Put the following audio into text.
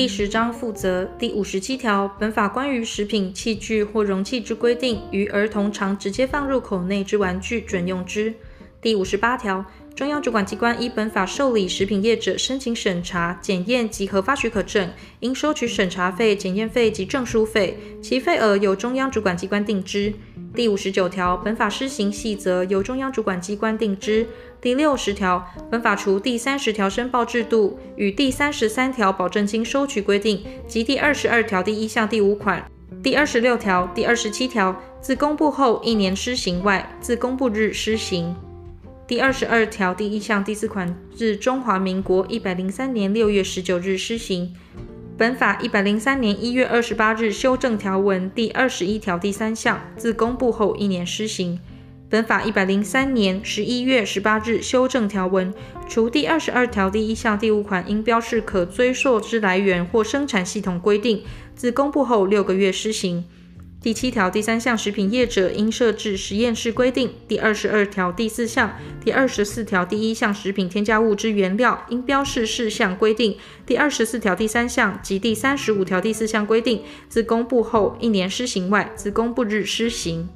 第十章负责第五十七条，本法关于食品器具或容器之规定，于儿童常直接放入口内之玩具准用之。第五十八条，中央主管机关依本法受理食品业者申请审查、检验及核发许可证，应收取审查费、检验费及证书费，其费额由中央主管机关定之。第五十九条，本法施行细则由中央主管机关定之。第六十条，本法除第三十条申报制度与第三十三条保证金收取规定及第二十二条第一项第五款、第二十六条、第二十七条自公布后一年施行外，自公布日施行。第二十二条第一项第四款自中华民国一百零三年六月十九日施行。本法一百零三年一月二十八日修正条文第二十一条第三项自公布后一年施行。本法一百零三年十一月十八日修正条文，除第二十二条第一项第五款应标示可追溯之来源或生产系统规定，自公布后六个月施行。第七条第三项，食品业者应设置实验室规定；第二十二条第四项、第二十四条第一项食品添加物之原料应标示事项规定；第二十四条第三项及第三十五条第四项规定，自公布后一年施行外，自公布日施行。